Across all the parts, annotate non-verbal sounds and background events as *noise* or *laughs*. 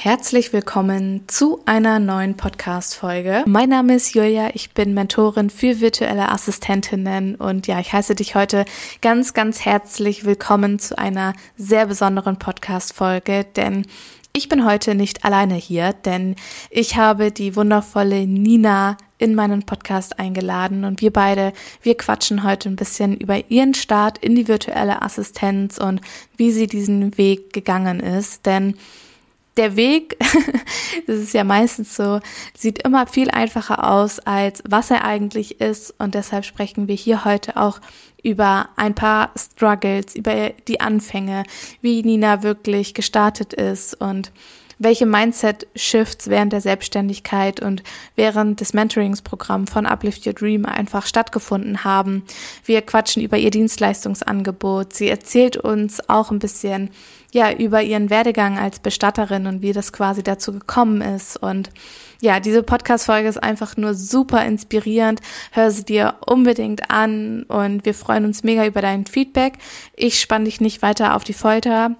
Herzlich willkommen zu einer neuen Podcast-Folge. Mein Name ist Julia, ich bin Mentorin für virtuelle Assistentinnen und ja, ich heiße dich heute ganz, ganz herzlich willkommen zu einer sehr besonderen Podcast-Folge, denn ich bin heute nicht alleine hier, denn ich habe die wundervolle Nina in meinen Podcast eingeladen und wir beide, wir quatschen heute ein bisschen über ihren Start in die virtuelle Assistenz und wie sie diesen Weg gegangen ist, denn der Weg, *laughs* das ist ja meistens so, sieht immer viel einfacher aus, als was er eigentlich ist. Und deshalb sprechen wir hier heute auch über ein paar Struggles, über die Anfänge, wie Nina wirklich gestartet ist und welche Mindset-Shifts während der Selbstständigkeit und während des Mentoringsprogramms von Uplift Your Dream einfach stattgefunden haben. Wir quatschen über ihr Dienstleistungsangebot. Sie erzählt uns auch ein bisschen ja, über ihren Werdegang als Bestatterin und wie das quasi dazu gekommen ist. Und ja, diese Podcast-Folge ist einfach nur super inspirierend. Hör sie dir unbedingt an und wir freuen uns mega über dein Feedback. Ich spann dich nicht weiter auf die Folter.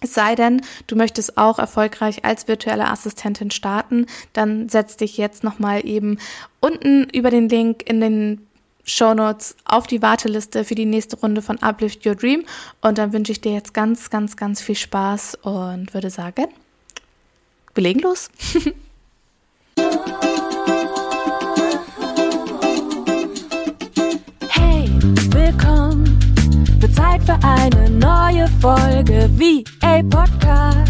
Es sei denn, du möchtest auch erfolgreich als virtuelle Assistentin starten, dann setz dich jetzt nochmal eben unten über den Link in den Shownotes auf die Warteliste für die nächste Runde von Uplift Your Dream. Und dann wünsche ich dir jetzt ganz, ganz, ganz viel Spaß und würde sagen, wir legen los. *laughs* hey, willkommen. Wird Zeit für eine neue Folge wie a Podcast.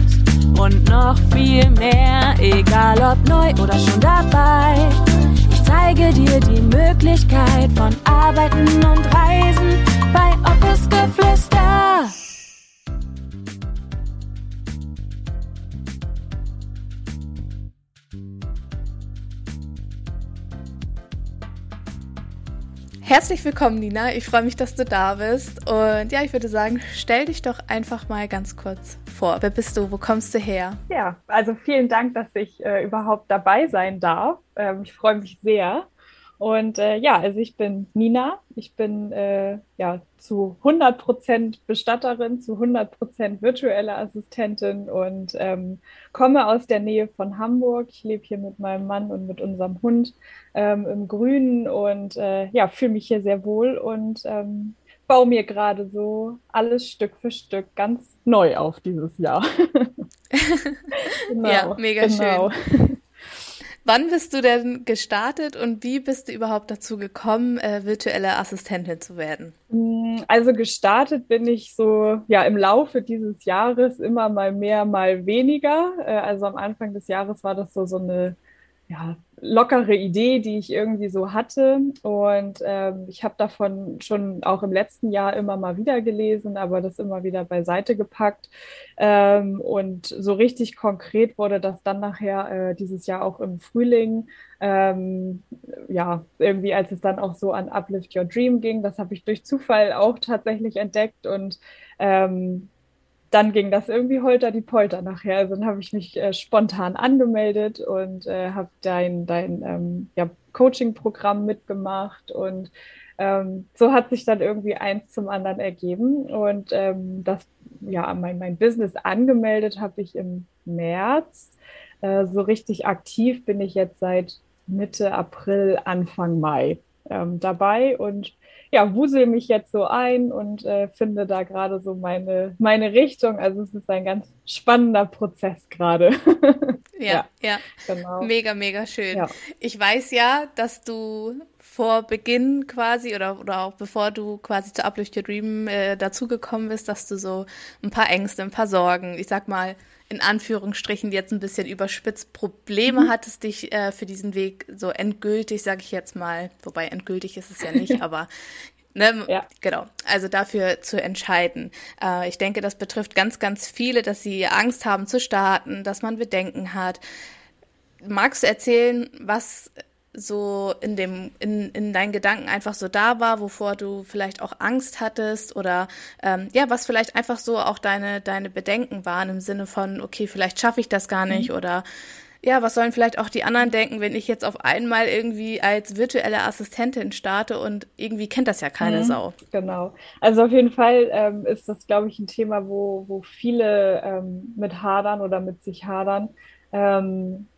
Und noch viel mehr, egal ob neu oder schon dabei zeige dir die Möglichkeit von Arbeiten und Reisen bei Office Geflüster. Herzlich willkommen, Nina. Ich freue mich, dass du da bist. Und ja, ich würde sagen, stell dich doch einfach mal ganz kurz vor. Wer bist du? Wo kommst du her? Ja, also vielen Dank, dass ich äh, überhaupt dabei sein darf. Ähm, ich freue mich sehr. Und äh, ja, also ich bin Nina. Ich bin äh, ja zu 100 Prozent Bestatterin, zu 100 Prozent virtuelle Assistentin und ähm, komme aus der Nähe von Hamburg. Ich lebe hier mit meinem Mann und mit unserem Hund ähm, im Grünen und äh, ja, fühle mich hier sehr wohl und ähm, baue mir gerade so alles Stück für Stück ganz neu auf dieses Jahr. *laughs* *laughs* genau, ja, mega genau. schön. *laughs* Wann bist du denn gestartet und wie bist du überhaupt dazu gekommen, äh, virtuelle Assistentin zu werden? Mm, also gestartet bin ich so ja im Laufe dieses Jahres immer mal mehr, mal weniger. Äh, also am Anfang des Jahres war das so so eine ja, lockere Idee, die ich irgendwie so hatte. Und ähm, ich habe davon schon auch im letzten Jahr immer mal wieder gelesen, aber das immer wieder beiseite gepackt. Ähm, und so richtig konkret wurde das dann nachher äh, dieses Jahr auch im Frühling. Ähm, ja, irgendwie als es dann auch so an Uplift Your Dream ging, das habe ich durch Zufall auch tatsächlich entdeckt und ähm, dann ging das irgendwie holter die Polter nachher. Also dann habe ich mich äh, spontan angemeldet und äh, habe dein, dein ähm, ja, Coaching-Programm mitgemacht und ähm, so hat sich dann irgendwie eins zum anderen ergeben und ähm, das ja mein, mein Business angemeldet habe ich im März. Äh, so richtig aktiv bin ich jetzt seit Mitte April, Anfang Mai ähm, dabei und ja, wusel mich jetzt so ein und äh, finde da gerade so meine, meine Richtung. Also es ist ein ganz spannender Prozess gerade. *laughs* ja, ja, ja, genau. Mega, mega schön. Ja. Ich weiß ja, dass du vor Beginn quasi oder, oder auch bevor du quasi zu Uplift Your Dream äh, dazugekommen bist, dass du so ein paar Ängste, ein paar Sorgen, ich sag mal, in Anführungsstrichen jetzt ein bisschen überspitzt Probleme mhm. hattest, dich äh, für diesen Weg so endgültig, sage ich jetzt mal, wobei endgültig ist es ja nicht, *laughs* aber Ne, ja. Genau, also dafür zu entscheiden. Äh, ich denke, das betrifft ganz, ganz viele, dass sie Angst haben zu starten, dass man Bedenken hat. Magst du erzählen, was so in dem, in, in deinen Gedanken einfach so da war, wovor du vielleicht auch Angst hattest oder ähm, ja, was vielleicht einfach so auch deine, deine Bedenken waren im Sinne von, okay, vielleicht schaffe ich das gar nicht mhm. oder ja, was sollen vielleicht auch die anderen denken, wenn ich jetzt auf einmal irgendwie als virtuelle Assistentin starte und irgendwie kennt das ja keine mhm, Sau. Genau. Also auf jeden Fall ähm, ist das, glaube ich, ein Thema, wo, wo viele ähm, mit hadern oder mit sich hadern. Ähm,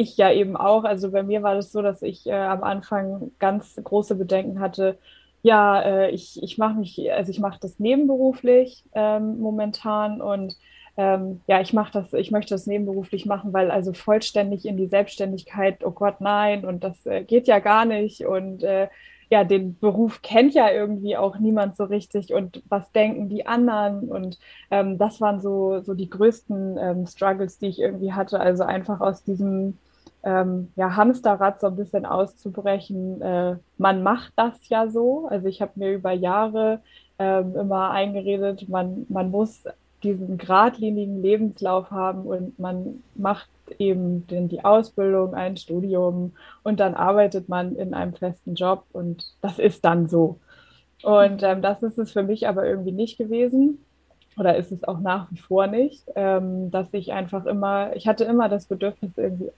ich ja eben auch. Also bei mir war das so, dass ich äh, am Anfang ganz große Bedenken hatte. Ja, äh, ich, ich mache mich, also ich mache das nebenberuflich ähm, momentan und ähm, ja, ich mache das, ich möchte das nebenberuflich machen, weil also vollständig in die Selbstständigkeit, oh Gott, nein, und das äh, geht ja gar nicht. Und äh, ja, den Beruf kennt ja irgendwie auch niemand so richtig und was denken die anderen und ähm, das waren so, so die größten ähm, Struggles, die ich irgendwie hatte. Also einfach aus diesem ähm, ja, Hamsterrad so ein bisschen auszubrechen. Äh, man macht das ja so. Also ich habe mir über Jahre ähm, immer eingeredet, man, man muss diesen geradlinigen Lebenslauf haben und man macht eben den, die Ausbildung, ein Studium und dann arbeitet man in einem festen Job und das ist dann so. Und ähm, das ist es für mich aber irgendwie nicht gewesen oder ist es auch nach wie vor nicht, ähm, dass ich einfach immer, ich hatte immer das Bedürfnis irgendwie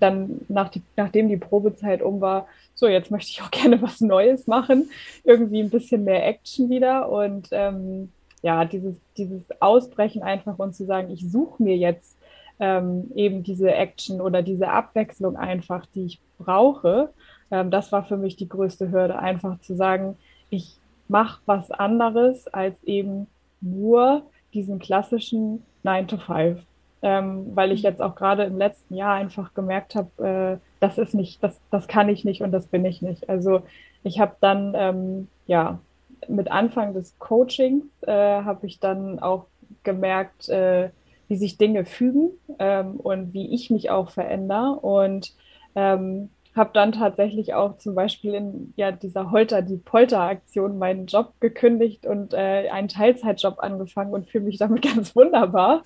dann nach die, nachdem die Probezeit um war, so jetzt möchte ich auch *laughs* gerne was Neues machen, irgendwie ein bisschen mehr Action wieder und ähm, ja, dieses, dieses Ausbrechen einfach und zu sagen, ich suche mir jetzt ähm, eben diese Action oder diese Abwechslung einfach, die ich brauche. Ähm, das war für mich die größte Hürde, einfach zu sagen, ich mache was anderes als eben nur diesen klassischen 9 to 5. Ähm, weil ich jetzt auch gerade im letzten Jahr einfach gemerkt habe, äh, das ist nicht, das, das kann ich nicht und das bin ich nicht. Also ich habe dann ähm, ja mit Anfang des Coachings äh, habe ich dann auch gemerkt, äh, wie sich Dinge fügen ähm, und wie ich mich auch verändere. Und ähm, habe dann tatsächlich auch zum Beispiel in ja, dieser Holter die Polter-Aktion meinen Job gekündigt und äh, einen Teilzeitjob angefangen und fühle mich damit *laughs* ganz wunderbar.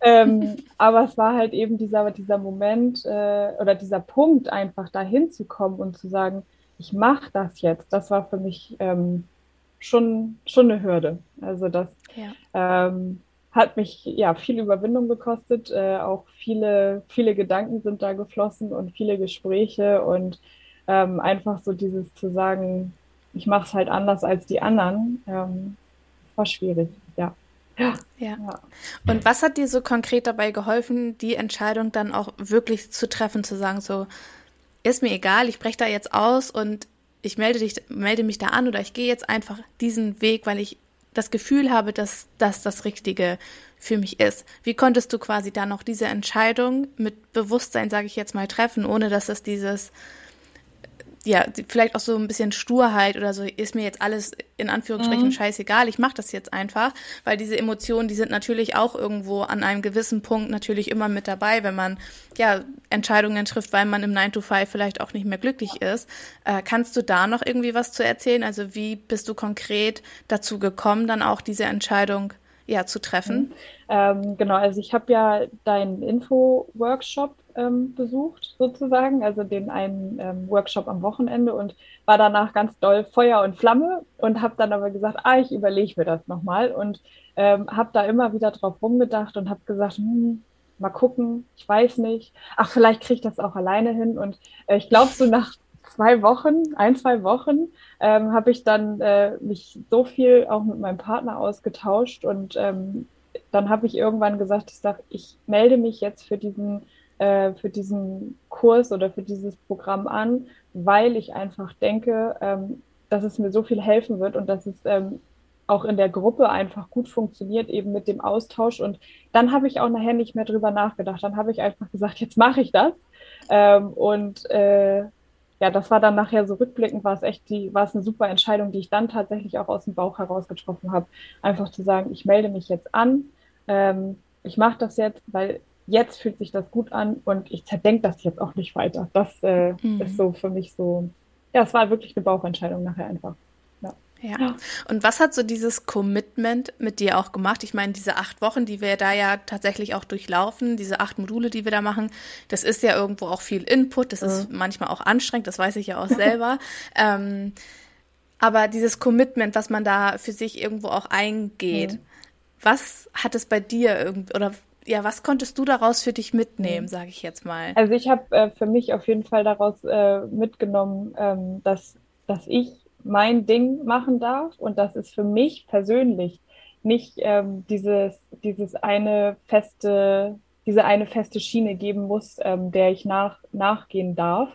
Ähm, *laughs* aber es war halt eben dieser, dieser Moment äh, oder dieser Punkt, einfach dahin zu kommen und zu sagen, ich mache das jetzt. Das war für mich ähm, schon, schon eine Hürde. Also das ja. ähm, hat mich ja viel Überwindung gekostet. Äh, auch viele, viele Gedanken sind da geflossen und viele Gespräche und ähm, einfach so dieses zu sagen, ich mache es halt anders als die anderen, ähm, war schwierig, ja. Ja. ja. Und was hat dir so konkret dabei geholfen, die Entscheidung dann auch wirklich zu treffen, zu sagen, so, ist mir egal, ich breche da jetzt aus und ich melde, dich, melde mich da an oder ich gehe jetzt einfach diesen Weg, weil ich das Gefühl habe, dass das das Richtige für mich ist. Wie konntest du quasi da noch diese Entscheidung mit Bewusstsein, sage ich jetzt mal, treffen, ohne dass es dieses ja, vielleicht auch so ein bisschen Sturheit oder so, ist mir jetzt alles in Anführungsstrichen mhm. scheißegal, ich mache das jetzt einfach, weil diese Emotionen, die sind natürlich auch irgendwo an einem gewissen Punkt natürlich immer mit dabei, wenn man ja Entscheidungen trifft, weil man im 9 to 5 vielleicht auch nicht mehr glücklich ist. Äh, kannst du da noch irgendwie was zu erzählen? Also wie bist du konkret dazu gekommen, dann auch diese Entscheidung ja zu treffen? Mhm. Ähm, genau, also ich habe ja deinen Info-Workshop ähm, besucht, sozusagen, also den einen ähm, Workshop am Wochenende und war danach ganz doll Feuer und Flamme und habe dann aber gesagt, ah, ich überlege mir das nochmal und ähm, habe da immer wieder drauf rumgedacht und habe gesagt, hm, mal gucken, ich weiß nicht, ach, vielleicht kriege ich das auch alleine hin und äh, ich glaube, so nach zwei Wochen, ein, zwei Wochen, ähm, habe ich dann äh, mich so viel auch mit meinem Partner ausgetauscht und ähm, dann habe ich irgendwann gesagt, ich sage, ich melde mich jetzt für diesen äh, für diesen Kurs oder für dieses Programm an, weil ich einfach denke, ähm, dass es mir so viel helfen wird und dass es ähm, auch in der Gruppe einfach gut funktioniert, eben mit dem Austausch. Und dann habe ich auch nachher nicht mehr drüber nachgedacht. Dann habe ich einfach gesagt, jetzt mache ich das. Ähm, und äh, ja, das war dann nachher so rückblickend, war es echt die, war es eine super Entscheidung, die ich dann tatsächlich auch aus dem Bauch heraus getroffen habe. Einfach zu sagen, ich melde mich jetzt an, ähm, ich mache das jetzt, weil jetzt fühlt sich das gut an und ich zerdenke das jetzt auch nicht weiter. Das äh, mhm. ist so für mich so, ja, es war wirklich eine Bauchentscheidung nachher einfach. Ja. Und was hat so dieses Commitment mit dir auch gemacht? Ich meine, diese acht Wochen, die wir da ja tatsächlich auch durchlaufen, diese acht Module, die wir da machen, das ist ja irgendwo auch viel Input, das ist manchmal auch anstrengend, das weiß ich ja auch *laughs* selber. ähm, aber dieses Commitment, was man da für sich irgendwo auch eingeht, mhm. was hat es bei dir irgend oder ja, was konntest du daraus für dich mitnehmen, sage ich jetzt mal? Also ich habe äh, für mich auf jeden Fall daraus äh, mitgenommen, ähm, dass, dass ich mein Ding machen darf und dass es für mich persönlich nicht ähm, dieses, dieses eine feste, diese eine feste Schiene geben muss, ähm, der ich nach, nachgehen darf,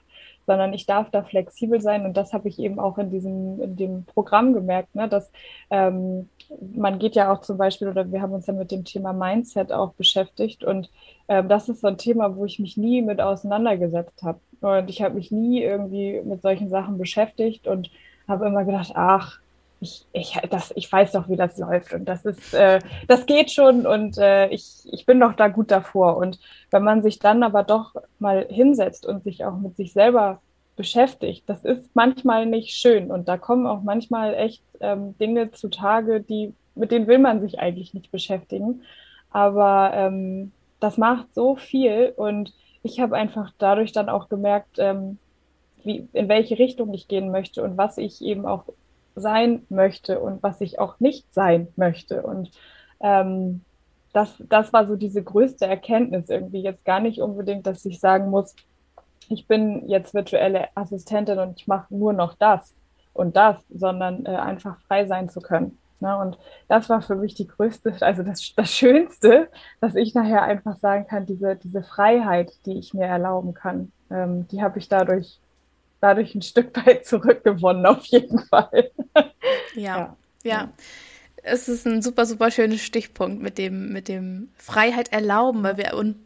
sondern ich darf da flexibel sein. Und das habe ich eben auch in diesem, in dem Programm gemerkt, ne, dass ähm, man geht ja auch zum Beispiel, oder wir haben uns ja mit dem Thema Mindset auch beschäftigt. Und ähm, das ist so ein Thema, wo ich mich nie mit auseinandergesetzt habe. Und ich habe mich nie irgendwie mit solchen Sachen beschäftigt und habe immer gedacht, ach, ich, ich, das, ich weiß doch, wie das läuft und das ist, äh, das geht schon und äh, ich, ich bin doch da gut davor. Und wenn man sich dann aber doch mal hinsetzt und sich auch mit sich selber beschäftigt, das ist manchmal nicht schön und da kommen auch manchmal echt ähm, Dinge zutage, die, mit denen will man sich eigentlich nicht beschäftigen. Aber ähm, das macht so viel und ich habe einfach dadurch dann auch gemerkt, ähm, wie, in welche Richtung ich gehen möchte und was ich eben auch sein möchte und was ich auch nicht sein möchte. Und ähm, das, das war so diese größte Erkenntnis irgendwie. Jetzt gar nicht unbedingt, dass ich sagen muss, ich bin jetzt virtuelle Assistentin und ich mache nur noch das und das, sondern äh, einfach frei sein zu können. Ne? Und das war für mich die größte, also das, das Schönste, dass ich nachher einfach sagen kann, diese, diese Freiheit, die ich mir erlauben kann, ähm, die habe ich dadurch dadurch ein Stück weit zurückgewonnen, auf jeden Fall. Ja, ja. ja. Es ist ein super, super schönes Stichpunkt mit dem, mit dem Freiheit erlauben, weil wir und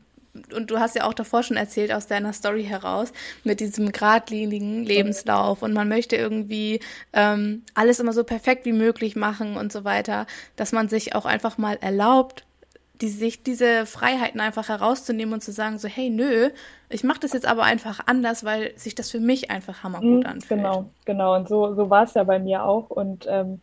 und du hast ja auch davor schon erzählt aus deiner Story heraus mit diesem geradlinigen Lebenslauf und man möchte irgendwie ähm, alles immer so perfekt wie möglich machen und so weiter, dass man sich auch einfach mal erlaubt, die, sich diese Freiheiten einfach herauszunehmen und zu sagen, so, hey, nö, ich mache das jetzt aber einfach anders, weil sich das für mich einfach hammergut mhm, anfühlt. Genau, genau. Und so, so war es ja bei mir auch. Und ähm,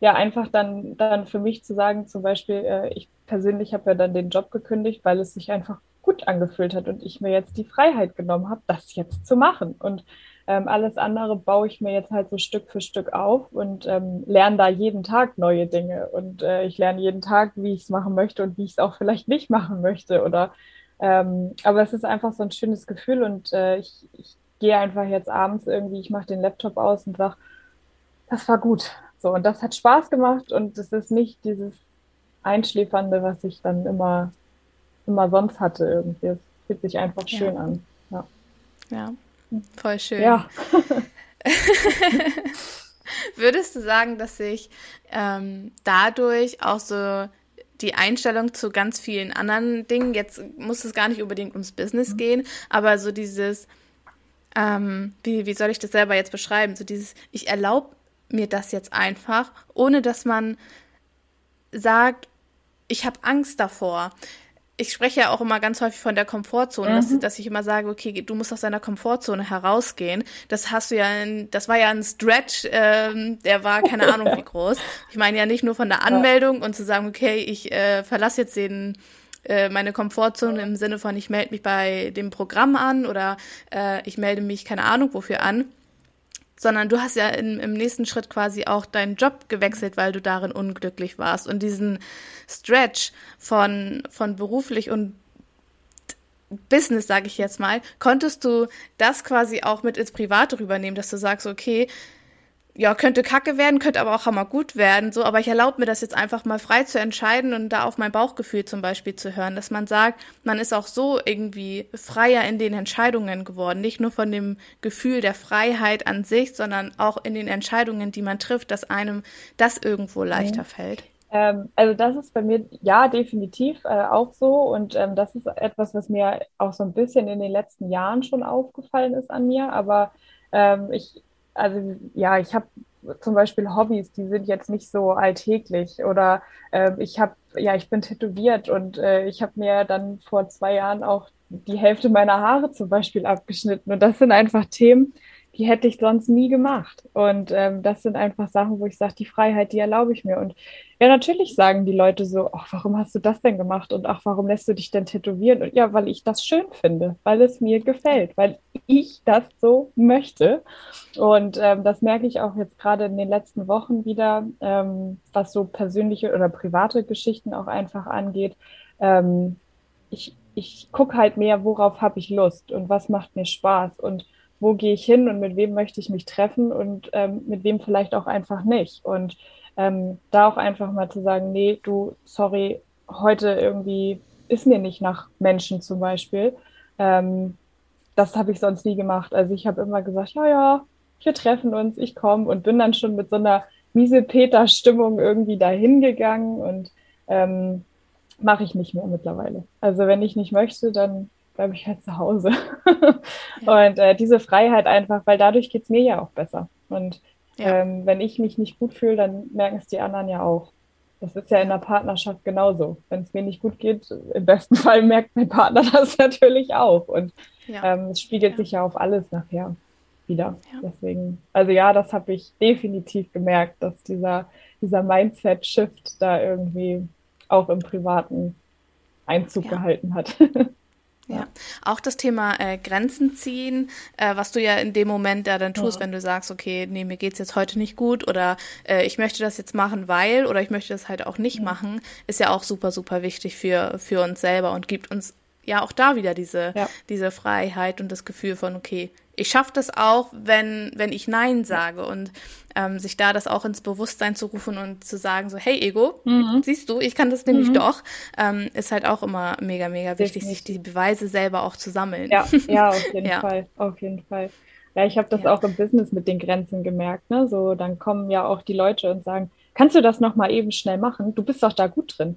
ja, einfach dann, dann für mich zu sagen, zum Beispiel, äh, ich persönlich habe ja dann den Job gekündigt, weil es sich einfach gut angefühlt hat und ich mir jetzt die Freiheit genommen habe, das jetzt zu machen. Und ähm, alles andere baue ich mir jetzt halt so Stück für Stück auf und ähm, lerne da jeden Tag neue Dinge. Und äh, ich lerne jeden Tag, wie ich es machen möchte und wie ich es auch vielleicht nicht machen möchte. Oder ähm, aber es ist einfach so ein schönes Gefühl und äh, ich, ich gehe einfach jetzt abends irgendwie, ich mache den Laptop aus und sage, das war gut. So, und das hat Spaß gemacht und es ist nicht dieses Einschläfernde, was ich dann immer, immer sonst hatte irgendwie. Es fühlt sich einfach ja. schön an. Ja. ja. Voll schön. Ja. *laughs* Würdest du sagen, dass sich ähm, dadurch auch so die Einstellung zu ganz vielen anderen Dingen, jetzt muss es gar nicht unbedingt ums Business mhm. gehen, aber so dieses, ähm, wie, wie soll ich das selber jetzt beschreiben? So dieses, ich erlaube mir das jetzt einfach, ohne dass man sagt, ich habe Angst davor ich spreche ja auch immer ganz häufig von der Komfortzone, mhm. dass, dass, ich immer sage, okay, du musst aus deiner Komfortzone herausgehen. Das hast du ja, in, das war ja ein Stretch, ähm, der war keine Ahnung wie *laughs* groß. Ich meine ja nicht nur von der Anmeldung und zu sagen, okay, ich äh, verlasse jetzt den äh, meine Komfortzone im Sinne von, ich melde mich bei dem Programm an oder äh, ich melde mich keine Ahnung wofür an, sondern du hast ja in, im nächsten Schritt quasi auch deinen Job gewechselt, weil du darin unglücklich warst. Und diesen Stretch von, von beruflich und Business, sage ich jetzt mal, konntest du das quasi auch mit ins Private rübernehmen, dass du sagst, okay, ja, könnte kacke werden, könnte aber auch hammer gut werden, so, aber ich erlaube mir das jetzt einfach mal frei zu entscheiden und da auf mein Bauchgefühl zum Beispiel zu hören, dass man sagt, man ist auch so irgendwie freier in den Entscheidungen geworden, nicht nur von dem Gefühl der Freiheit an sich, sondern auch in den Entscheidungen, die man trifft, dass einem das irgendwo leichter mhm. fällt. Ähm, also das ist bei mir ja definitiv äh, auch so und ähm, das ist etwas, was mir auch so ein bisschen in den letzten Jahren schon aufgefallen ist an mir, aber ähm, ich also ja, ich habe zum Beispiel Hobbys, die sind jetzt nicht so alltäglich. Oder äh, ich habe, ja, ich bin tätowiert und äh, ich habe mir dann vor zwei Jahren auch die Hälfte meiner Haare zum Beispiel abgeschnitten. Und das sind einfach Themen, die hätte ich sonst nie gemacht. Und ähm, das sind einfach Sachen, wo ich sage, die Freiheit, die erlaube ich mir. Und ja, natürlich sagen die Leute so, ach, warum hast du das denn gemacht? Und ach, warum lässt du dich denn tätowieren? Und ja, weil ich das schön finde, weil es mir gefällt, weil ich das so möchte. Und ähm, das merke ich auch jetzt gerade in den letzten Wochen wieder, ähm, was so persönliche oder private Geschichten auch einfach angeht. Ähm, ich, ich gucke halt mehr, worauf habe ich Lust und was macht mir Spaß und wo gehe ich hin und mit wem möchte ich mich treffen und ähm, mit wem vielleicht auch einfach nicht. Und ähm, da auch einfach mal zu sagen, nee, du, sorry, heute irgendwie ist mir nicht nach Menschen zum Beispiel. Ähm, das habe ich sonst nie gemacht. Also ich habe immer gesagt, ja, ja, wir treffen uns, ich komme und bin dann schon mit so einer miese Peter-Stimmung irgendwie dahin gegangen und ähm, mache ich nicht mehr mittlerweile. Also wenn ich nicht möchte, dann bleibe ich halt zu Hause. *laughs* ja. Und äh, diese Freiheit einfach, weil dadurch geht es mir ja auch besser. Und ja. ähm, wenn ich mich nicht gut fühle, dann merken es die anderen ja auch. Das ist ja in der Partnerschaft genauso. Wenn es mir nicht gut geht, im besten *laughs* Fall merkt mein Partner *laughs* das natürlich auch. Und ja. ähm, es spiegelt sich ja auf alles nachher wieder. Deswegen, also ja, das habe ich definitiv gemerkt, dass dieser, dieser Mindset-Shift da irgendwie auch im Privaten Einzug gehalten hat. Ja, auch das Thema äh, Grenzen ziehen, äh, was du ja in dem Moment ja dann tust, ja. wenn du sagst, okay, nee, mir geht's jetzt heute nicht gut oder äh, ich möchte das jetzt machen, weil oder ich möchte das halt auch nicht ja. machen, ist ja auch super, super wichtig für, für uns selber und gibt uns ja auch da wieder diese, ja. diese Freiheit und das Gefühl von, okay, ich schaffe das auch, wenn, wenn ich Nein sage und ähm, sich da das auch ins Bewusstsein zu rufen und zu sagen, so, hey Ego, mhm. siehst du, ich kann das nämlich mhm. doch, ähm, ist halt auch immer mega, mega wichtig, sich die Beweise selber auch zu sammeln. Ja, ja, auf *laughs* jeden ja. Fall, auf jeden Fall. Ja, ich habe das ja. auch im Business mit den Grenzen gemerkt, ne? So, dann kommen ja auch die Leute und sagen, kannst du das nochmal eben schnell machen? Du bist doch da gut drin.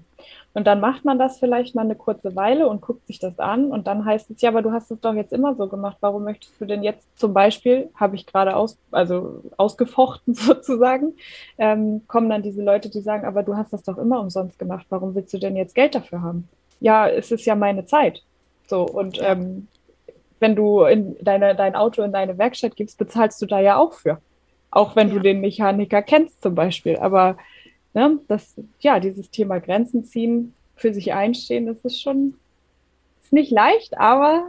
Und dann macht man das vielleicht mal eine kurze Weile und guckt sich das an und dann heißt es, ja, aber du hast es doch jetzt immer so gemacht. Warum möchtest du denn jetzt zum Beispiel, habe ich gerade aus, also ausgefochten *laughs* sozusagen, ähm, kommen dann diese Leute, die sagen, aber du hast das doch immer umsonst gemacht. Warum willst du denn jetzt Geld dafür haben? Ja, es ist ja meine Zeit. So, und ähm, wenn du in deine, dein Auto in deine Werkstatt gibst, bezahlst du da ja auch für. Auch wenn ja. du den Mechaniker kennst zum Beispiel. Aber ne, das, ja, dieses Thema Grenzen ziehen, für sich einstehen, das ist schon ist nicht leicht, aber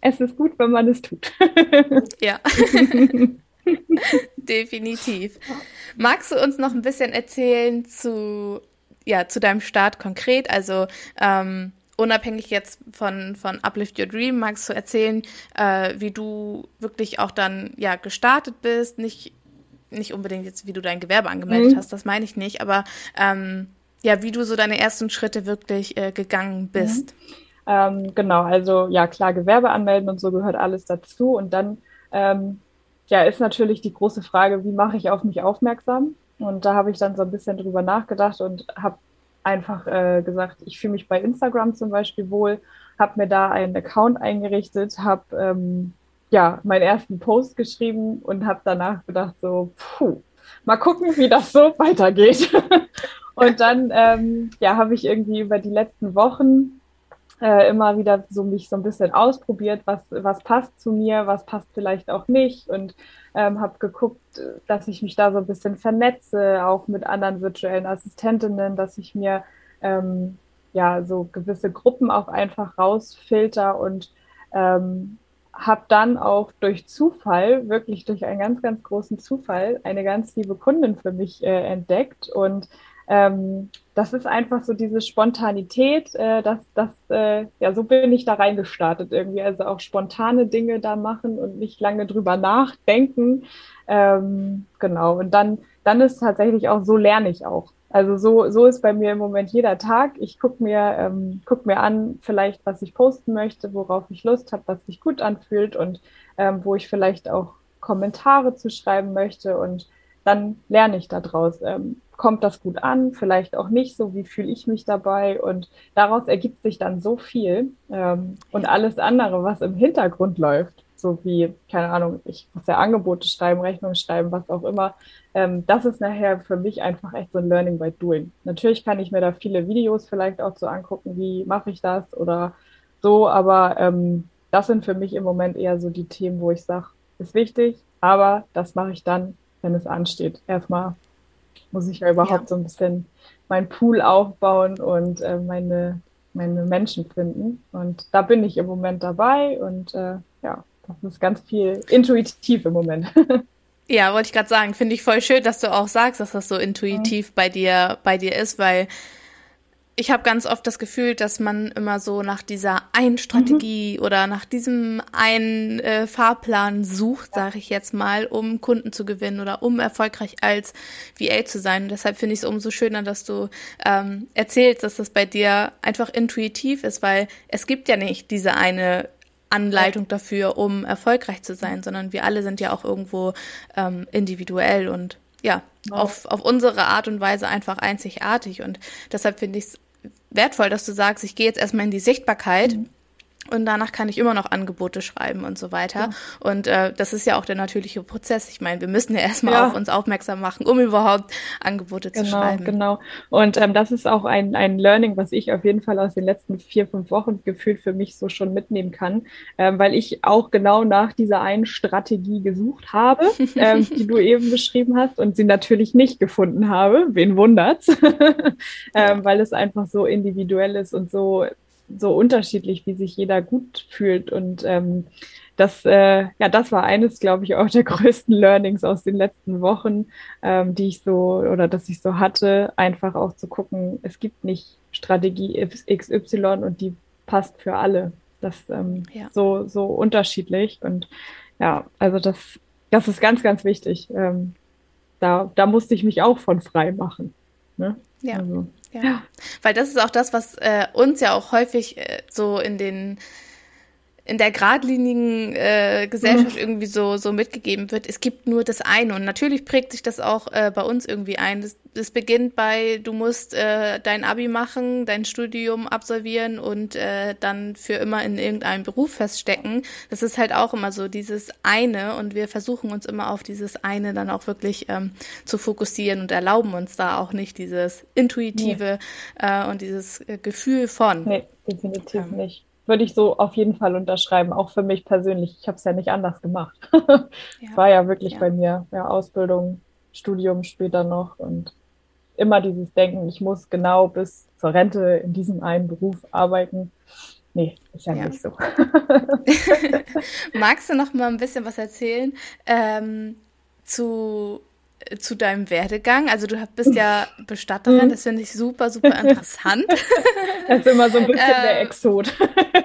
es ist gut, wenn man es tut. *laughs* ja. *laughs* Definitiv. Magst du uns noch ein bisschen erzählen zu, ja, zu deinem Start konkret? Also ähm, unabhängig jetzt von, von Uplift Your Dream, magst du erzählen, äh, wie du wirklich auch dann ja gestartet bist, nicht nicht unbedingt jetzt, wie du dein Gewerbe angemeldet mhm. hast, das meine ich nicht, aber ähm, ja, wie du so deine ersten Schritte wirklich äh, gegangen bist. Mhm. Ähm, genau, also ja, klar, Gewerbe anmelden und so gehört alles dazu. Und dann ähm, ja, ist natürlich die große Frage, wie mache ich auf mich aufmerksam? Und da habe ich dann so ein bisschen drüber nachgedacht und habe einfach äh, gesagt, ich fühle mich bei Instagram zum Beispiel wohl, habe mir da einen Account eingerichtet, habe ähm, ja, meinen ersten Post geschrieben und habe danach gedacht, so, puh, mal gucken, wie das so weitergeht. *laughs* und dann, ähm, ja, habe ich irgendwie über die letzten Wochen äh, immer wieder so mich so ein bisschen ausprobiert, was, was passt zu mir, was passt vielleicht auch nicht und ähm, habe geguckt, dass ich mich da so ein bisschen vernetze, auch mit anderen virtuellen Assistentinnen, dass ich mir ähm, ja so gewisse Gruppen auch einfach rausfilter und ähm, habe dann auch durch Zufall, wirklich durch einen ganz, ganz großen Zufall, eine ganz liebe Kundin für mich äh, entdeckt. Und ähm, das ist einfach so diese Spontanität, äh, dass das, äh, ja, so bin ich da reingestartet irgendwie. Also auch spontane Dinge da machen und nicht lange drüber nachdenken. Ähm, genau. Und dann, dann ist tatsächlich auch, so lerne ich auch. Also so, so ist bei mir im Moment jeder Tag. Ich gucke mir, ähm, guck mir an, vielleicht, was ich posten möchte, worauf ich Lust habe, was sich gut anfühlt und ähm, wo ich vielleicht auch Kommentare zu schreiben möchte. Und dann lerne ich daraus. Ähm, kommt das gut an? Vielleicht auch nicht so. Wie fühle ich mich dabei? Und daraus ergibt sich dann so viel. Ähm, und alles andere, was im Hintergrund läuft, so wie, keine Ahnung, ich muss ja Angebote schreiben, Rechnungen schreiben, was auch immer. Ähm, das ist nachher für mich einfach echt so ein Learning by Doing. Natürlich kann ich mir da viele Videos vielleicht auch so angucken, wie mache ich das oder so, aber ähm, das sind für mich im Moment eher so die Themen, wo ich sage, ist wichtig, aber das mache ich dann, wenn es ansteht. Erstmal muss ich ja überhaupt ja. so ein bisschen mein Pool aufbauen und äh, meine, meine Menschen finden. Und da bin ich im Moment dabei und äh, ja, das ist ganz viel intuitiv im Moment. *laughs* Ja, wollte ich gerade sagen, finde ich voll schön, dass du auch sagst, dass das so intuitiv mhm. bei dir, bei dir ist, weil ich habe ganz oft das Gefühl, dass man immer so nach dieser einen Strategie mhm. oder nach diesem einen äh, Fahrplan sucht, sage ich jetzt mal, um Kunden zu gewinnen oder um erfolgreich als VA zu sein. Und deshalb finde ich es umso schöner, dass du ähm, erzählst, dass das bei dir einfach intuitiv ist, weil es gibt ja nicht diese eine Anleitung dafür, um erfolgreich zu sein, sondern wir alle sind ja auch irgendwo ähm, individuell und ja, auf, auf unsere Art und Weise einfach einzigartig. Und deshalb finde ich es wertvoll, dass du sagst, ich gehe jetzt erstmal in die Sichtbarkeit. Mhm. Und danach kann ich immer noch Angebote schreiben und so weiter. Ja. Und äh, das ist ja auch der natürliche Prozess. Ich meine, wir müssen ja erstmal ja. auf uns aufmerksam machen, um überhaupt Angebote genau, zu schreiben. Genau. Und ähm, das ist auch ein, ein Learning, was ich auf jeden Fall aus den letzten vier, fünf Wochen gefühlt für mich so schon mitnehmen kann, ähm, weil ich auch genau nach dieser einen Strategie gesucht habe, *laughs* ähm, die du eben beschrieben hast und sie natürlich nicht gefunden habe. Wen wundert's? *laughs* ähm, weil es einfach so individuell ist und so so unterschiedlich, wie sich jeder gut fühlt. Und ähm, das, äh, ja, das war eines, glaube ich, auch der *laughs* größten Learnings aus den letzten Wochen, ähm, die ich so oder dass ich so hatte, einfach auch zu gucken, es gibt nicht Strategie XY und die passt für alle. Das ähm, ja. so, so unterschiedlich. Und ja, also das, das ist ganz, ganz wichtig. Ähm, da, da musste ich mich auch von frei machen. Ne? Ja. Also, ja. ja. Weil das ist auch das, was äh, uns ja auch häufig äh, so in den in der geradlinigen äh, Gesellschaft mhm. irgendwie so, so mitgegeben wird, es gibt nur das eine. Und natürlich prägt sich das auch äh, bei uns irgendwie ein. Das, das beginnt bei, du musst äh, dein Abi machen, dein Studium absolvieren und äh, dann für immer in irgendeinem Beruf feststecken. Das ist halt auch immer so dieses eine und wir versuchen uns immer auf dieses eine dann auch wirklich ähm, zu fokussieren und erlauben uns da auch nicht dieses intuitive nee. äh, und dieses äh, Gefühl von. Nee, definitiv ähm, nicht würde ich so auf jeden Fall unterschreiben, auch für mich persönlich. Ich habe es ja nicht anders gemacht. Es *laughs* ja. war ja wirklich ja. bei mir ja, Ausbildung, Studium später noch und immer dieses Denken, ich muss genau bis zur Rente in diesem einen Beruf arbeiten. Nee, ist ja, ja. nicht so. *laughs* Magst du noch mal ein bisschen was erzählen ähm, zu zu deinem Werdegang. Also du bist ja Bestatterin, mhm. das finde ich super, super interessant. *laughs* Das ist immer so ein bisschen äh, der Exot.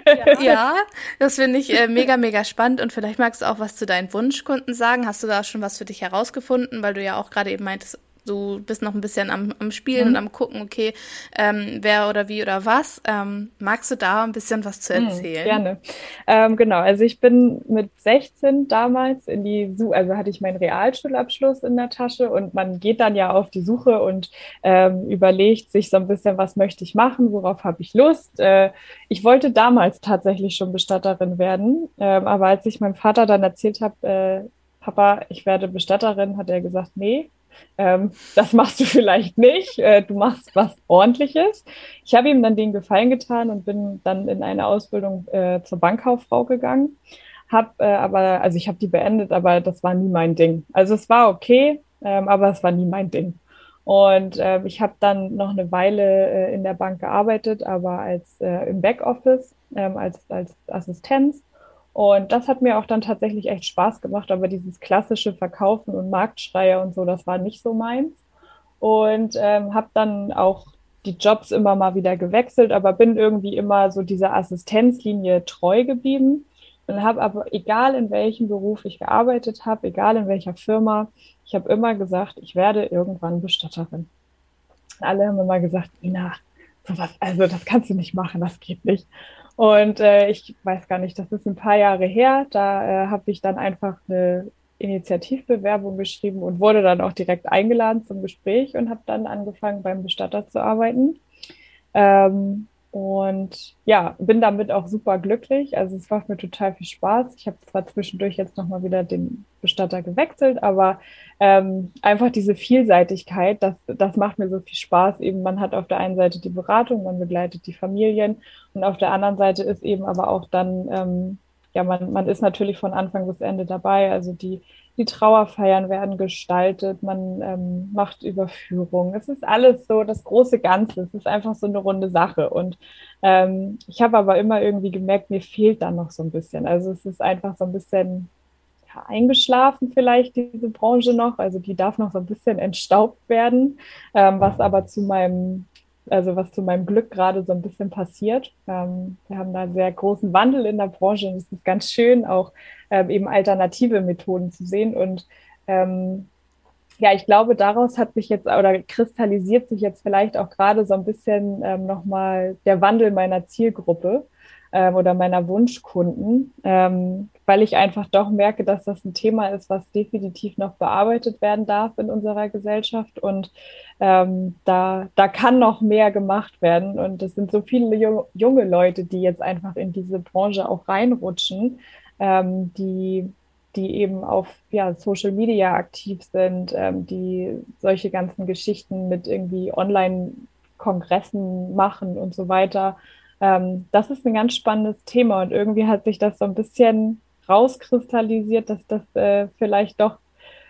Ja, *laughs* ja das finde ich äh, mega, mega spannend. Und vielleicht magst du auch was zu deinen Wunschkunden sagen. Hast du da schon was für dich herausgefunden, weil du ja auch gerade eben meintest, du bist noch ein bisschen am, am Spielen mhm. und am gucken, okay, ähm, wer oder wie oder was. Ähm, magst du da ein bisschen was zu mhm, erzählen? Mhm, gerne. Ähm, genau, also ich bin mit 16 damals in die Suche, also hatte ich meinen Realschulabschluss in der Tasche und man geht dann ja auf die Suche und ähm, überlegt sich so ein bisschen, was möchte ich machen, worauf habe ich Lust. Äh, ich wollte damals tatsächlich schon Bestatterin werden, ähm, aber als ich meinem Vater dann erzählt habe, äh, Papa, ich werde Bestatterin, hat er gesagt, nee, ähm, das machst du *laughs* vielleicht nicht, äh, du machst was ordentliches. Ich habe ihm dann den Gefallen getan und bin dann in eine Ausbildung äh, zur Bankkauffrau gegangen. Hab äh, aber, also ich habe die beendet, aber das war nie mein Ding. Also es war okay, ähm, aber es war nie mein Ding. Und äh, ich habe dann noch eine Weile äh, in der Bank gearbeitet, aber als äh, im Backoffice, ähm, als, als Assistenz und das hat mir auch dann tatsächlich echt Spaß gemacht, aber dieses klassische Verkaufen und Marktschreier und so, das war nicht so meins. Und ähm, habe dann auch die Jobs immer mal wieder gewechselt, aber bin irgendwie immer so dieser Assistenzlinie treu geblieben und habe aber, egal in welchem Beruf ich gearbeitet habe, egal in welcher Firma, ich habe immer gesagt, ich werde irgendwann Bestatterin. Alle haben immer gesagt, Ina, sowas, also das kannst du nicht machen, das geht nicht. Und äh, ich weiß gar nicht, das ist ein paar Jahre her. Da äh, habe ich dann einfach eine Initiativbewerbung geschrieben und wurde dann auch direkt eingeladen zum Gespräch und habe dann angefangen beim Bestatter zu arbeiten. Ähm, und ja, bin damit auch super glücklich. Also es macht mir total viel Spaß. Ich habe zwar zwischendurch jetzt nochmal wieder den Bestatter gewechselt, aber ähm, einfach diese Vielseitigkeit, das, das macht mir so viel Spaß. Eben, man hat auf der einen Seite die Beratung, man begleitet die Familien und auf der anderen Seite ist eben aber auch dann, ähm, ja, man, man ist natürlich von Anfang bis Ende dabei. Also die die Trauerfeiern werden gestaltet, man ähm, macht Überführungen. Es ist alles so das große Ganze. Es ist einfach so eine runde Sache. Und ähm, ich habe aber immer irgendwie gemerkt, mir fehlt dann noch so ein bisschen. Also es ist einfach so ein bisschen ja, eingeschlafen vielleicht, diese Branche noch. Also die darf noch so ein bisschen entstaubt werden, ähm, was aber zu meinem also was zu meinem Glück gerade so ein bisschen passiert. Ähm, wir haben da einen sehr großen Wandel in der Branche und es ist ganz schön, auch ähm, eben alternative Methoden zu sehen. Und ähm, ja, ich glaube, daraus hat sich jetzt oder kristallisiert sich jetzt vielleicht auch gerade so ein bisschen ähm, nochmal der Wandel meiner Zielgruppe ähm, oder meiner Wunschkunden, ähm, weil ich einfach doch merke, dass das ein Thema ist, was definitiv noch bearbeitet werden darf in unserer Gesellschaft. Und ähm, da, da kann noch mehr gemacht werden. Und es sind so viele junge Leute, die jetzt einfach in diese Branche auch reinrutschen, ähm, die die eben auf ja, Social Media aktiv sind, ähm, die solche ganzen Geschichten mit irgendwie Online-Kongressen machen und so weiter. Ähm, das ist ein ganz spannendes Thema. Und irgendwie hat sich das so ein bisschen rauskristallisiert, dass das äh, vielleicht doch,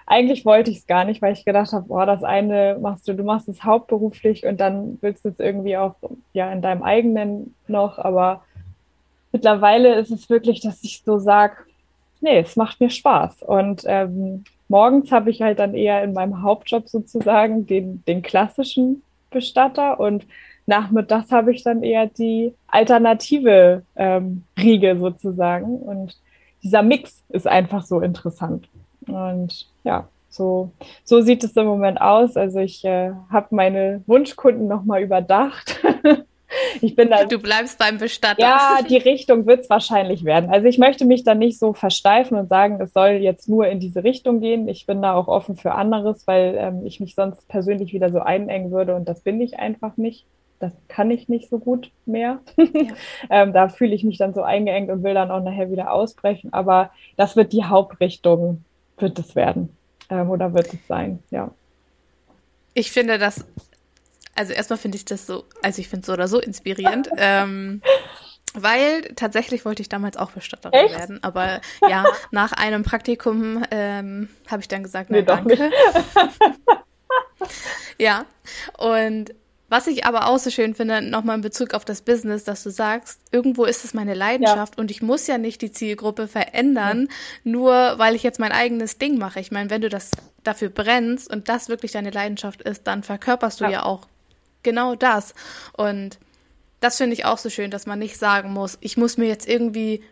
eigentlich wollte ich es gar nicht, weil ich gedacht habe, boah, das eine machst du, du machst es hauptberuflich und dann willst du es irgendwie auch ja in deinem eigenen noch, aber mittlerweile ist es wirklich, dass ich so sage, nee, es macht mir Spaß. Und ähm, morgens habe ich halt dann eher in meinem Hauptjob sozusagen den, den klassischen Bestatter und nachmittags habe ich dann eher die alternative ähm, Riege sozusagen. Und dieser Mix ist einfach so interessant. Und ja, so, so sieht es im Moment aus. Also ich äh, habe meine Wunschkunden nochmal überdacht. *laughs* ich bin da. Du bleibst beim Bestatter. Ja, *laughs* die Richtung wird es wahrscheinlich werden. Also ich möchte mich da nicht so versteifen und sagen, es soll jetzt nur in diese Richtung gehen. Ich bin da auch offen für anderes, weil ähm, ich mich sonst persönlich wieder so einengen würde und das bin ich einfach nicht. Das kann ich nicht so gut mehr. Ja. *laughs* ähm, da fühle ich mich dann so eingeengt und will dann auch nachher wieder ausbrechen. Aber das wird die Hauptrichtung, wird es werden. Ähm, oder wird es sein, ja. Ich finde das also erstmal finde ich das so, also ich finde es so oder so inspirierend. *laughs* ähm, weil tatsächlich wollte ich damals auch Bestatterin Echt? werden, aber ja, *laughs* nach einem Praktikum ähm, habe ich dann gesagt, nein, nee, danke. ja, und was ich aber auch so schön finde, nochmal in Bezug auf das Business, dass du sagst, irgendwo ist es meine Leidenschaft ja. und ich muss ja nicht die Zielgruppe verändern, ja. nur weil ich jetzt mein eigenes Ding mache. Ich meine, wenn du das dafür brennst und das wirklich deine Leidenschaft ist, dann verkörperst du ja, ja auch genau das. Und das finde ich auch so schön, dass man nicht sagen muss, ich muss mir jetzt irgendwie,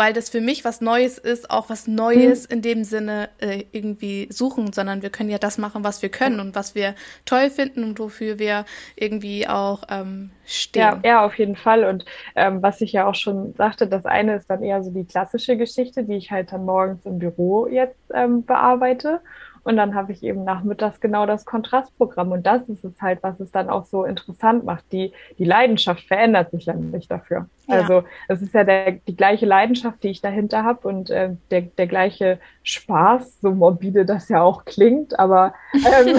weil das für mich was Neues ist, auch was Neues mhm. in dem Sinne äh, irgendwie suchen, sondern wir können ja das machen, was wir können und was wir toll finden und wofür wir irgendwie auch ähm, stehen. Ja, ja, auf jeden Fall. Und ähm, was ich ja auch schon sagte, das eine ist dann eher so die klassische Geschichte, die ich halt dann morgens im Büro jetzt ähm, bearbeite. Und dann habe ich eben nachmittags genau das Kontrastprogramm. Und das ist es halt, was es dann auch so interessant macht. Die, die Leidenschaft verändert sich ja nicht dafür. Ja. Also es ist ja der, die gleiche Leidenschaft, die ich dahinter habe und äh, der, der gleiche Spaß, so morbide das ja auch klingt, aber, *laughs* ähm,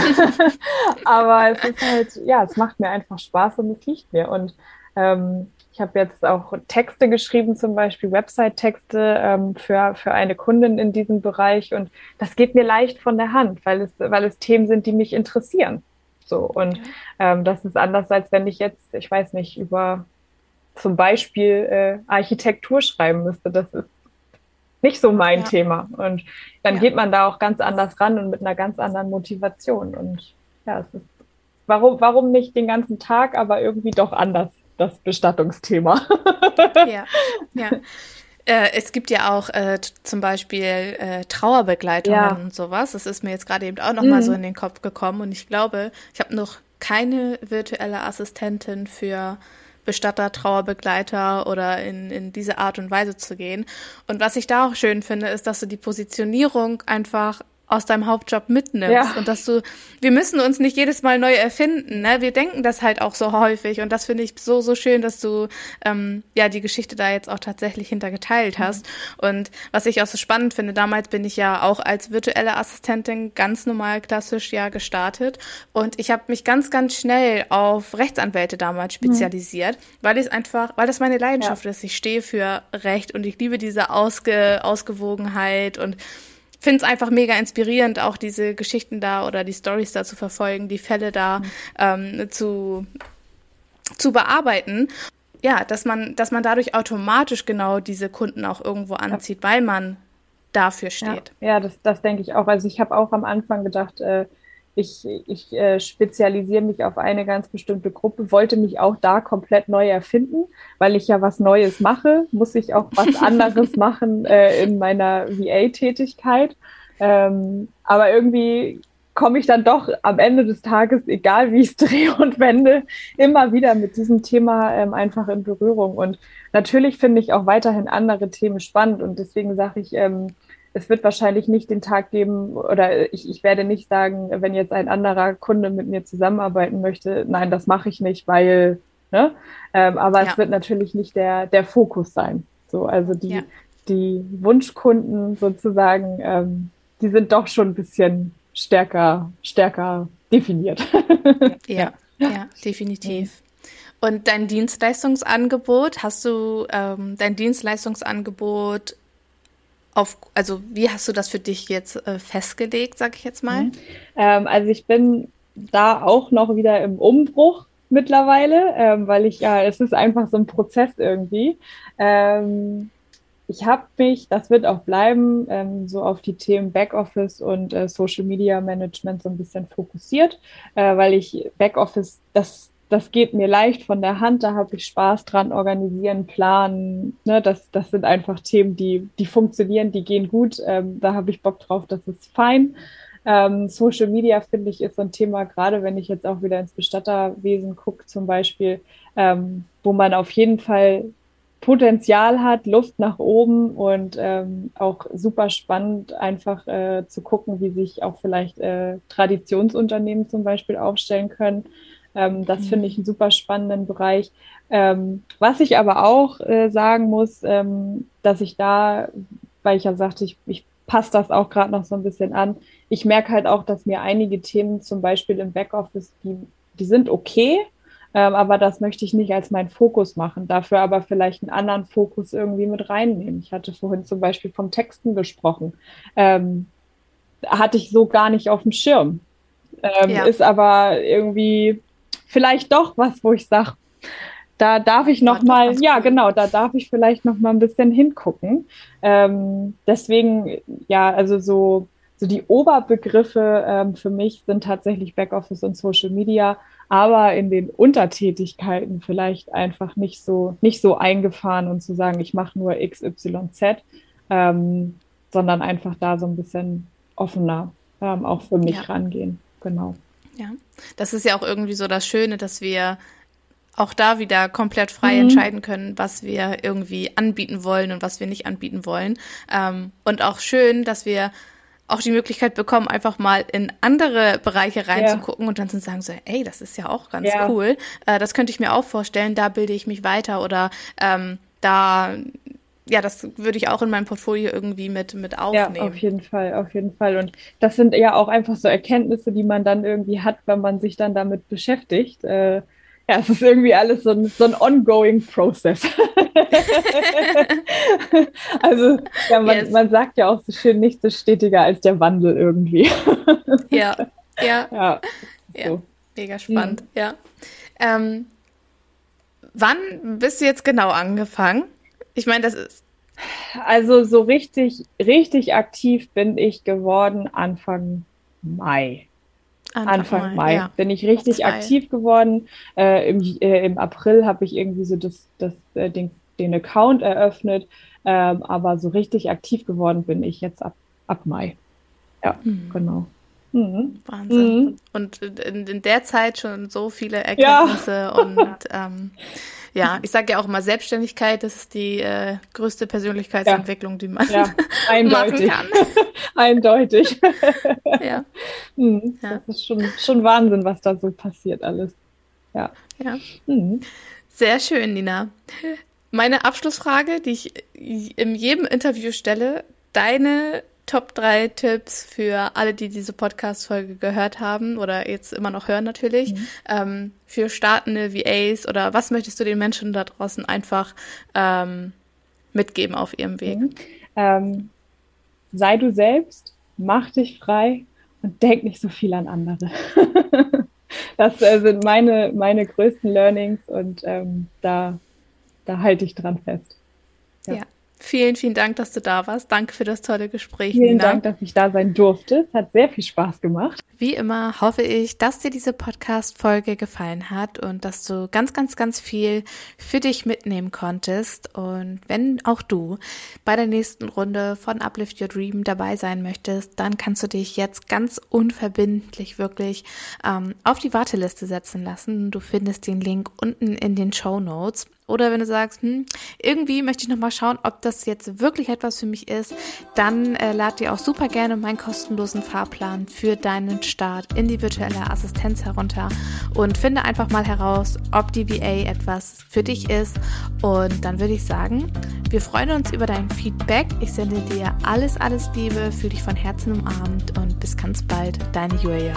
*laughs* aber es ist halt, ja, es macht mir einfach Spaß und es liegt mir. Und ähm, ich habe jetzt auch Texte geschrieben, zum Beispiel Website-Texte ähm, für, für eine Kundin in diesem Bereich. Und das geht mir leicht von der Hand, weil es, weil es Themen sind, die mich interessieren. So. Und ähm, das ist anders, als wenn ich jetzt, ich weiß nicht, über zum Beispiel äh, Architektur schreiben müsste. Das ist nicht so mein ja. Thema. Und dann ja. geht man da auch ganz anders ran und mit einer ganz anderen Motivation. Und ja, es ist, warum, warum nicht den ganzen Tag, aber irgendwie doch anders? Das Bestattungsthema. *laughs* ja, ja. Äh, es gibt ja auch äh, zum Beispiel äh, Trauerbegleitungen ja. und sowas. Das ist mir jetzt gerade eben auch noch mhm. so in den Kopf gekommen. Und ich glaube, ich habe noch keine virtuelle Assistentin für Bestatter, Trauerbegleiter oder in, in diese Art und Weise zu gehen. Und was ich da auch schön finde, ist, dass du die Positionierung einfach aus deinem Hauptjob mitnimmst ja. und dass du, wir müssen uns nicht jedes Mal neu erfinden, ne? Wir denken das halt auch so häufig und das finde ich so, so schön, dass du ähm, ja die Geschichte da jetzt auch tatsächlich hintergeteilt hast. Mhm. Und was ich auch so spannend finde, damals bin ich ja auch als virtuelle Assistentin ganz normal klassisch ja gestartet und ich habe mich ganz, ganz schnell auf Rechtsanwälte damals mhm. spezialisiert, mhm. weil ich einfach, weil das meine Leidenschaft ja. ist. Ich stehe für Recht und ich liebe diese Ausge Ausgewogenheit und finde es einfach mega inspirierend, auch diese Geschichten da oder die Stories da zu verfolgen, die Fälle da mhm. ähm, zu, zu bearbeiten. Ja, dass man, dass man dadurch automatisch genau diese Kunden auch irgendwo anzieht, weil man dafür steht. Ja, ja das, das denke ich auch. Also ich habe auch am Anfang gedacht, äh, ich, ich äh, spezialisiere mich auf eine ganz bestimmte Gruppe, wollte mich auch da komplett neu erfinden, weil ich ja was Neues mache, muss ich auch was *laughs* anderes machen äh, in meiner VA-Tätigkeit. Ähm, aber irgendwie komme ich dann doch am Ende des Tages, egal wie ich es *laughs* drehe und wende, immer wieder mit diesem Thema ähm, einfach in Berührung. Und natürlich finde ich auch weiterhin andere Themen spannend und deswegen sage ich, ähm, es wird wahrscheinlich nicht den Tag geben oder ich, ich werde nicht sagen, wenn jetzt ein anderer Kunde mit mir zusammenarbeiten möchte, nein, das mache ich nicht, weil, ne? Ähm, aber ja. es wird natürlich nicht der, der Fokus sein. So, also die, ja. die Wunschkunden sozusagen, ähm, die sind doch schon ein bisschen stärker, stärker definiert. *laughs* ja, ja, definitiv. Und dein Dienstleistungsangebot, hast du ähm, dein Dienstleistungsangebot auf, also wie hast du das für dich jetzt äh, festgelegt, sag ich jetzt mal? Mhm. Ähm, also ich bin da auch noch wieder im Umbruch mittlerweile, ähm, weil ich ja, es ist einfach so ein Prozess irgendwie. Ähm, ich habe mich, das wird auch bleiben, ähm, so auf die Themen Backoffice und äh, Social Media Management so ein bisschen fokussiert, äh, weil ich Backoffice, das, das geht mir leicht von der Hand, da habe ich Spaß dran, organisieren, planen. Ne? Das, das sind einfach Themen, die, die funktionieren, die gehen gut. Ähm, da habe ich Bock drauf, das ist fein. Ähm, Social Media, finde ich, ist so ein Thema, gerade wenn ich jetzt auch wieder ins Bestatterwesen gucke, zum Beispiel, ähm, wo man auf jeden Fall Potenzial hat, Luft nach oben und ähm, auch super spannend, einfach äh, zu gucken, wie sich auch vielleicht äh, Traditionsunternehmen zum Beispiel aufstellen können. Ähm, das mhm. finde ich einen super spannenden Bereich. Ähm, was ich aber auch äh, sagen muss, ähm, dass ich da, weil ich ja sagte, ich, ich passe das auch gerade noch so ein bisschen an, ich merke halt auch, dass mir einige Themen zum Beispiel im Backoffice, die, die sind okay, ähm, aber das möchte ich nicht als meinen Fokus machen, dafür aber vielleicht einen anderen Fokus irgendwie mit reinnehmen. Ich hatte vorhin zum Beispiel vom Texten gesprochen. Ähm, hatte ich so gar nicht auf dem Schirm. Ähm, ja. Ist aber irgendwie vielleicht doch was, wo ich sage, da darf ich noch mal, ja genau, da darf ich vielleicht noch mal ein bisschen hingucken. Ähm, deswegen, ja, also so, so die Oberbegriffe ähm, für mich sind tatsächlich Backoffice und Social Media aber in den Untertätigkeiten vielleicht einfach nicht so, nicht so eingefahren und zu sagen, ich mache nur XYZ, ähm, sondern einfach da so ein bisschen offener ähm, auch für mich ja. rangehen. Genau. Ja, das ist ja auch irgendwie so das Schöne, dass wir auch da wieder komplett frei mhm. entscheiden können, was wir irgendwie anbieten wollen und was wir nicht anbieten wollen. Ähm, und auch schön, dass wir auch die Möglichkeit bekommen, einfach mal in andere Bereiche reinzugucken ja. und dann zu sagen so, ey, das ist ja auch ganz ja. cool. Äh, das könnte ich mir auch vorstellen, da bilde ich mich weiter oder ähm, da ja, das würde ich auch in meinem Portfolio irgendwie mit, mit aufnehmen. Ja, auf jeden Fall, auf jeden Fall. Und das sind ja auch einfach so Erkenntnisse, die man dann irgendwie hat, wenn man sich dann damit beschäftigt. Äh, ja, es ist irgendwie alles so ein, so ein ongoing Process. *laughs* also, ja, man, yes. man sagt ja auch so schön, nichts ist stetiger als der Wandel irgendwie. *laughs* ja, *laughs* ja. Ja, so. mega spannend, mhm. ja. Ähm, wann bist du jetzt genau angefangen? Ich meine, das ist. Also so richtig, richtig aktiv bin ich geworden Anfang Mai. Anfang, Anfang Mai, ja. bin ich richtig aktiv geworden. Äh, im, äh, Im April habe ich irgendwie so das, das, äh, den, den Account eröffnet, ähm, aber so richtig aktiv geworden bin ich jetzt ab, ab Mai. Ja, mhm. genau. Mhm. Wahnsinn. Mhm. Und in, in, der Zeit schon so viele Erkenntnisse ja. *laughs* und ähm, ja, ich sage ja auch immer, Selbstständigkeit, das ist die äh, größte Persönlichkeitsentwicklung, ja. die man ja, *laughs* eindeutig. machen kann. *laughs* eindeutig. *laughs* ja. Mhm, ja. Das ist schon, schon Wahnsinn, was da so passiert alles. Ja. ja. Mhm. Sehr schön, Nina. Meine Abschlussfrage, die ich in jedem Interview stelle, deine Top 3 Tipps für alle, die diese Podcast-Folge gehört haben oder jetzt immer noch hören natürlich, mhm. ähm, für startende VAs oder was möchtest du den Menschen da draußen einfach ähm, mitgeben auf ihrem Weg? Mhm. Ähm, sei du selbst, mach dich frei und denk nicht so viel an andere. *laughs* das äh, sind meine, meine größten Learnings und ähm, da, da halte ich dran fest. ja. ja Vielen, vielen Dank, dass du da warst. Danke für das tolle Gespräch. Vielen Nina. Dank, dass ich da sein durfte. Es hat sehr viel Spaß gemacht. Wie immer hoffe ich, dass dir diese Podcast-Folge gefallen hat und dass du ganz, ganz, ganz viel für dich mitnehmen konntest. Und wenn auch du bei der nächsten Runde von Uplift Your Dream dabei sein möchtest, dann kannst du dich jetzt ganz unverbindlich wirklich ähm, auf die Warteliste setzen lassen. Du findest den Link unten in den Show Notes. Oder wenn du sagst, hm, irgendwie möchte ich nochmal schauen, ob das jetzt wirklich etwas für mich ist, dann äh, lad dir auch super gerne meinen kostenlosen Fahrplan für deinen Start in die virtuelle Assistenz herunter und finde einfach mal heraus, ob die VA etwas für dich ist. Und dann würde ich sagen, wir freuen uns über dein Feedback. Ich sende dir alles, alles Liebe, fühle dich von Herzen umarmt und bis ganz bald, deine Julia.